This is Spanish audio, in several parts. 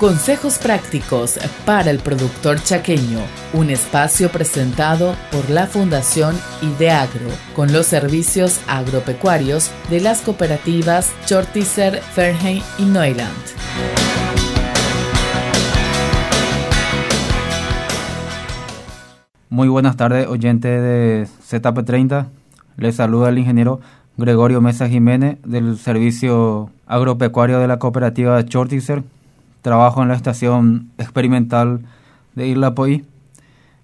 Consejos prácticos para el productor chaqueño, un espacio presentado por la Fundación Ideagro, con los servicios agropecuarios de las cooperativas Chortizer, Fernheim y Neuland. Muy buenas tardes, oyente de ZP30. Les saluda el ingeniero Gregorio Mesa Jiménez del Servicio Agropecuario de la Cooperativa Chortizer trabajo en la estación experimental de Isla.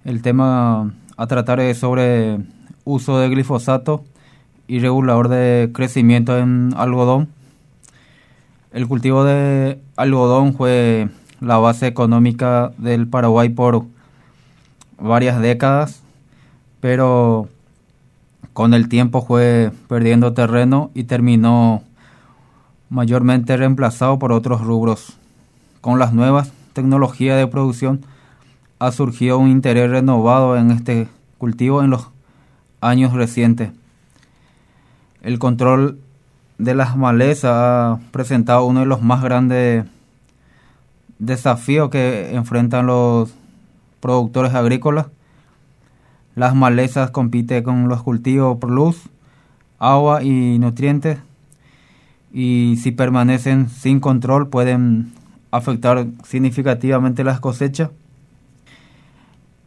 El tema a tratar es sobre uso de glifosato y regulador de crecimiento en algodón. El cultivo de algodón fue la base económica del Paraguay por varias décadas, pero con el tiempo fue perdiendo terreno y terminó mayormente reemplazado por otros rubros con las nuevas tecnologías de producción ha surgido un interés renovado en este cultivo en los años recientes. El control de las malezas ha presentado uno de los más grandes desafíos que enfrentan los productores agrícolas. Las malezas compiten con los cultivos por luz, agua y nutrientes y si permanecen sin control pueden afectar significativamente las cosechas.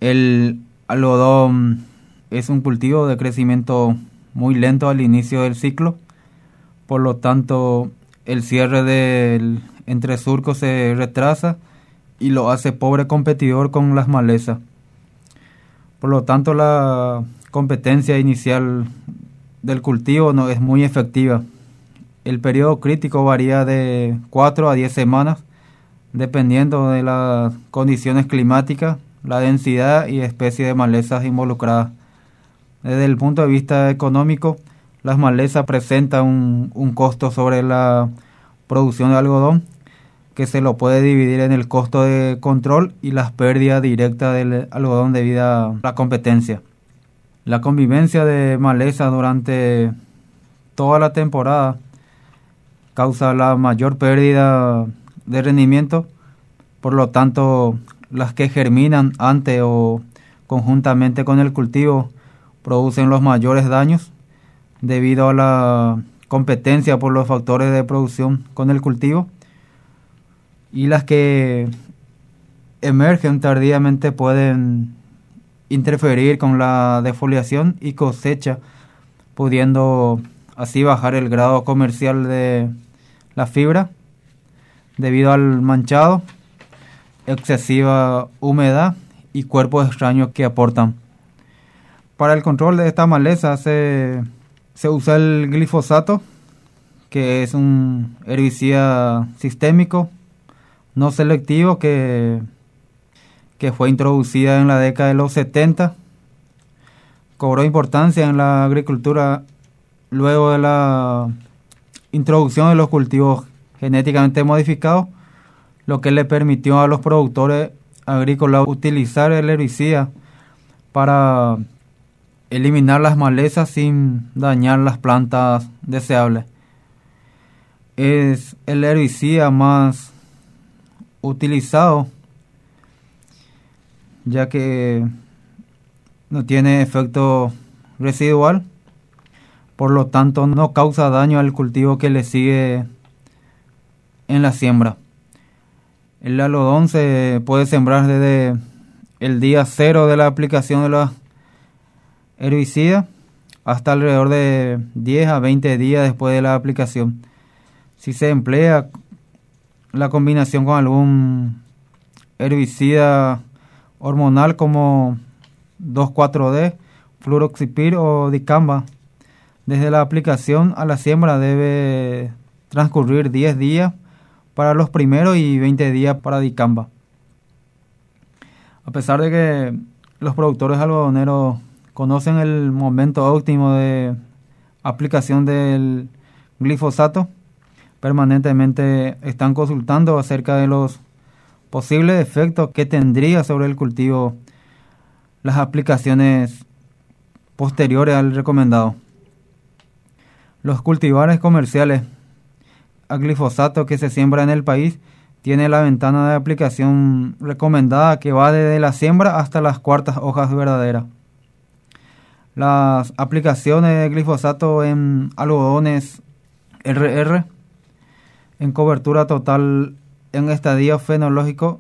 El algodón es un cultivo de crecimiento muy lento al inicio del ciclo, por lo tanto el cierre del entresurco se retrasa y lo hace pobre competidor con las malezas. Por lo tanto la competencia inicial del cultivo no es muy efectiva. El periodo crítico varía de 4 a 10 semanas dependiendo de las condiciones climáticas, la densidad y especie de malezas involucradas. Desde el punto de vista económico, las malezas presentan un, un costo sobre la producción de algodón que se lo puede dividir en el costo de control y las pérdidas directas del algodón debido a la competencia. La convivencia de malezas durante toda la temporada causa la mayor pérdida de rendimiento, por lo tanto las que germinan antes o conjuntamente con el cultivo producen los mayores daños debido a la competencia por los factores de producción con el cultivo y las que emergen tardíamente pueden interferir con la defoliación y cosecha pudiendo así bajar el grado comercial de la fibra debido al manchado, excesiva humedad y cuerpos extraños que aportan. Para el control de esta maleza se, se usa el glifosato, que es un herbicida sistémico no selectivo que, que fue introducida en la década de los 70. Cobró importancia en la agricultura luego de la introducción de los cultivos genéticamente modificado, lo que le permitió a los productores agrícolas utilizar el herbicida para eliminar las malezas sin dañar las plantas deseables. Es el herbicida más utilizado ya que no tiene efecto residual, por lo tanto no causa daño al cultivo que le sigue en la siembra. El algodón se puede sembrar desde el día cero de la aplicación de la herbicida hasta alrededor de 10 a 20 días después de la aplicación. Si se emplea la combinación con algún herbicida hormonal como 2,4-D, fluroxipir o dicamba, desde la aplicación a la siembra debe transcurrir 10 días para los primeros y 20 días para dicamba. A pesar de que los productores algodoneros conocen el momento óptimo de aplicación del glifosato, permanentemente están consultando acerca de los posibles efectos que tendría sobre el cultivo las aplicaciones posteriores al recomendado. Los cultivares comerciales a glifosato que se siembra en el país tiene la ventana de aplicación recomendada que va desde la siembra hasta las cuartas hojas verdaderas. Las aplicaciones de glifosato en algodones RR en cobertura total en estadio fenológico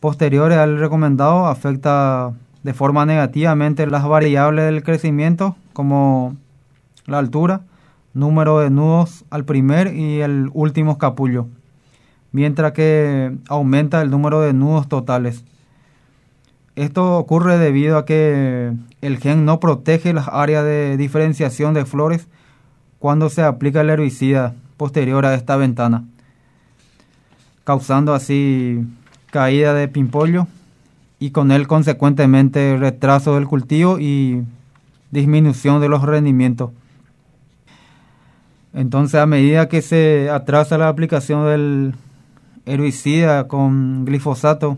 posteriores al recomendado afecta de forma negativamente las variables del crecimiento como la altura, número de nudos al primer y el último capullo, mientras que aumenta el número de nudos totales. Esto ocurre debido a que el gen no protege las áreas de diferenciación de flores cuando se aplica el herbicida posterior a esta ventana, causando así caída de pimpollo y con él consecuentemente retraso del cultivo y disminución de los rendimientos. Entonces, a medida que se atrasa la aplicación del herbicida con glifosato,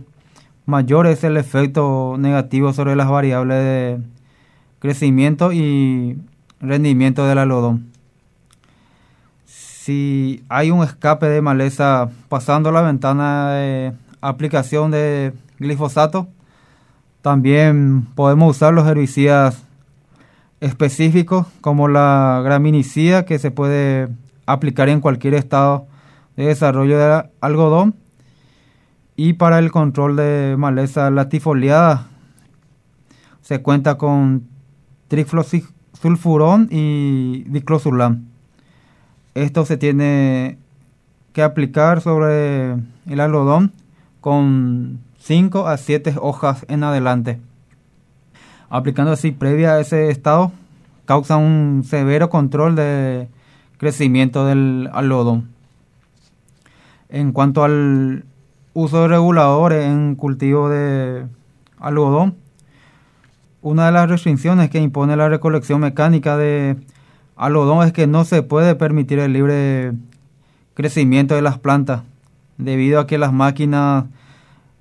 mayor es el efecto negativo sobre las variables de crecimiento y rendimiento del algodón. Si hay un escape de maleza pasando la ventana de aplicación de glifosato, también podemos usar los herbicidas específicos como la graminicida que se puede aplicar en cualquier estado de desarrollo de algodón y para el control de maleza latifoliada se cuenta con triflosulfurón y diclosulam. Esto se tiene que aplicar sobre el algodón con 5 a 7 hojas en adelante aplicando así previa a ese estado, causa un severo control de crecimiento del algodón. En cuanto al uso de reguladores en cultivo de algodón, una de las restricciones que impone la recolección mecánica de algodón es que no se puede permitir el libre crecimiento de las plantas, debido a que las máquinas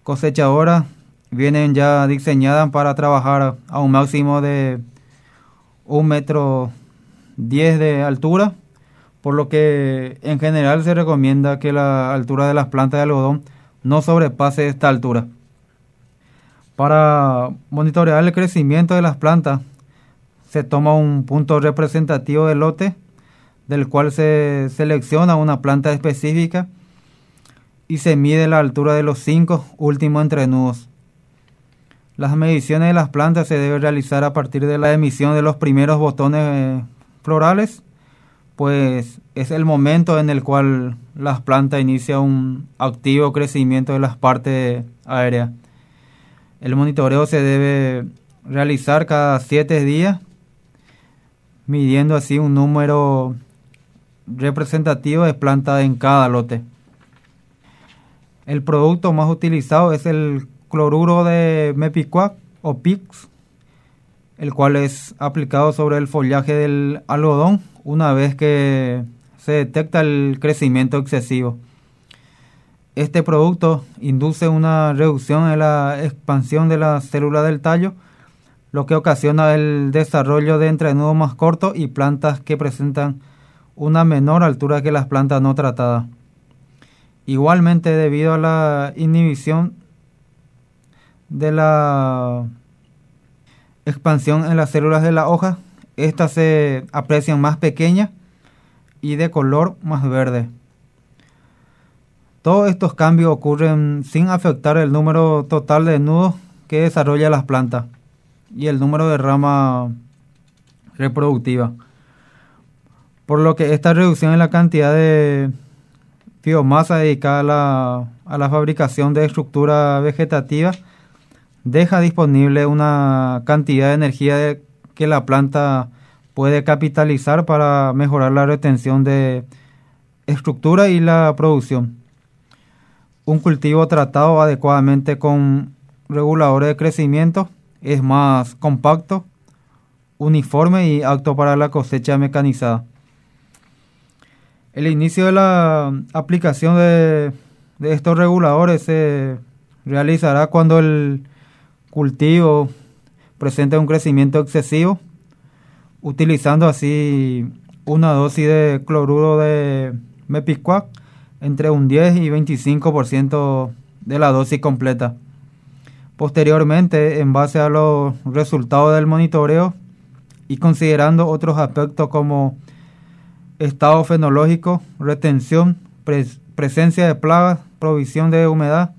cosechadoras vienen ya diseñadas para trabajar a un máximo de un metro diez de altura, por lo que en general se recomienda que la altura de las plantas de algodón no sobrepase esta altura. Para monitorear el crecimiento de las plantas, se toma un punto representativo del lote, del cual se selecciona una planta específica y se mide la altura de los cinco últimos entrenudos. Las mediciones de las plantas se deben realizar a partir de la emisión de los primeros botones eh, florales, pues es el momento en el cual las plantas inician un activo crecimiento de las partes aéreas. El monitoreo se debe realizar cada siete días, midiendo así un número representativo de plantas en cada lote. El producto más utilizado es el cloruro de mepicuac o PIX, el cual es aplicado sobre el follaje del algodón una vez que se detecta el crecimiento excesivo. Este producto induce una reducción en la expansión de la célula del tallo, lo que ocasiona el desarrollo de entrenudos más cortos y plantas que presentan una menor altura que las plantas no tratadas. Igualmente, debido a la inhibición de la expansión en las células de la hoja, estas se aprecian más pequeñas y de color más verde. Todos estos cambios ocurren sin afectar el número total de nudos que desarrolla las plantas y el número de rama reproductiva. Por lo que esta reducción en la cantidad de biomasa dedicada a la, a la fabricación de estructura vegetativa deja disponible una cantidad de energía que la planta puede capitalizar para mejorar la retención de estructura y la producción. Un cultivo tratado adecuadamente con reguladores de crecimiento es más compacto, uniforme y apto para la cosecha mecanizada. El inicio de la aplicación de, de estos reguladores se realizará cuando el cultivo presenta un crecimiento excesivo, utilizando así una dosis de cloruro de mepicuac entre un 10 y 25% de la dosis completa. Posteriormente, en base a los resultados del monitoreo y considerando otros aspectos como estado fenológico, retención, presencia de plagas, provisión de humedad,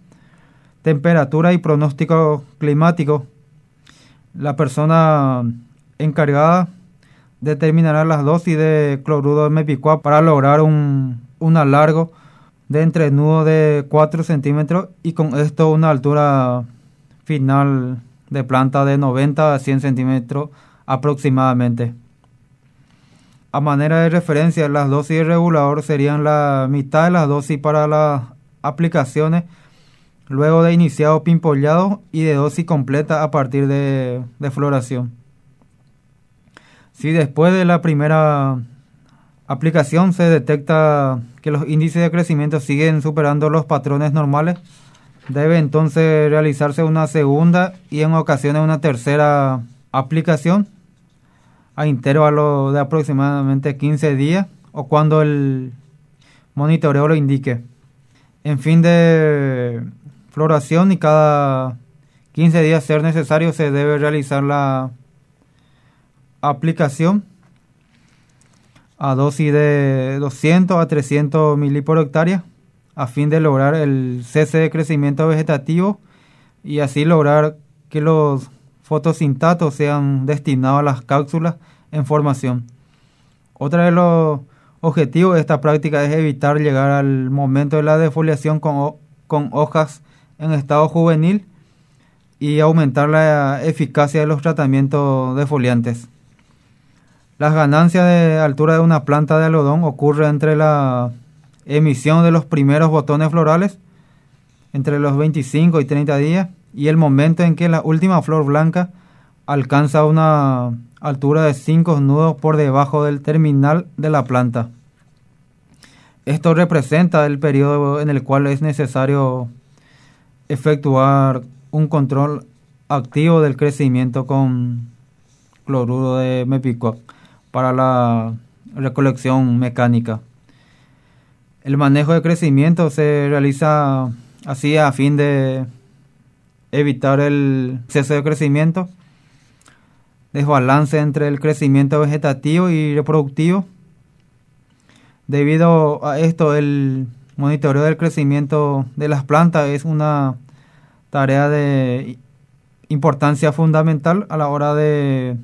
temperatura y pronóstico climático, la persona encargada determinará las dosis de cloruro de mepicua para lograr un, un alargo de entrenudo de 4 centímetros y con esto una altura final de planta de 90 a 100 centímetros aproximadamente. A manera de referencia, las dosis de regulador serían la mitad de las dosis para las aplicaciones luego de iniciado pimpollado y de dosis completa a partir de, floración. Si después de la primera aplicación se detecta que los índices de crecimiento siguen superando los patrones normales, debe entonces realizarse una segunda y en ocasiones una tercera aplicación a intervalo de aproximadamente 15 días o cuando el monitoreo lo indique. En fin de floración y cada 15 días ser necesario se debe realizar la aplicación a dosis de 200 a 300 ml por hectárea a fin de lograr el cese de crecimiento vegetativo y así lograr que los fotosintatos sean destinados a las cápsulas en formación. Otra de los objetivos de esta práctica es evitar llegar al momento de la defoliación con, con hojas en estado juvenil y aumentar la eficacia de los tratamientos defoliantes. Las ganancias de altura de una planta de algodón ocurren entre la emisión de los primeros botones florales, entre los 25 y 30 días, y el momento en que la última flor blanca alcanza una altura de 5 nudos por debajo del terminal de la planta. Esto representa el periodo en el cual es necesario efectuar un control activo del crecimiento con cloruro de mepico para la recolección mecánica. El manejo de crecimiento se realiza así a fin de evitar el exceso de crecimiento, desbalance entre el crecimiento vegetativo y reproductivo. Debido a esto, el monitoreo del crecimiento de las plantas es una tarea de importancia fundamental a la hora de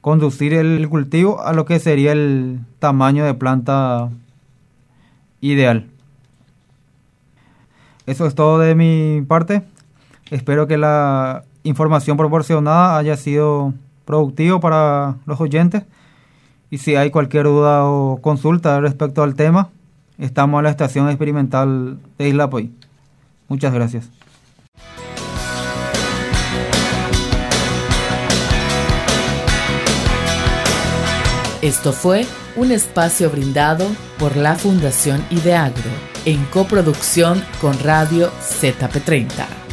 conducir el cultivo a lo que sería el tamaño de planta ideal. Eso es todo de mi parte. Espero que la información proporcionada haya sido productivo para los oyentes. Y si hay cualquier duda o consulta respecto al tema, estamos a la estación experimental de Isla Poy. Muchas gracias. Esto fue un espacio brindado por la Fundación Ideagro en coproducción con Radio ZP30.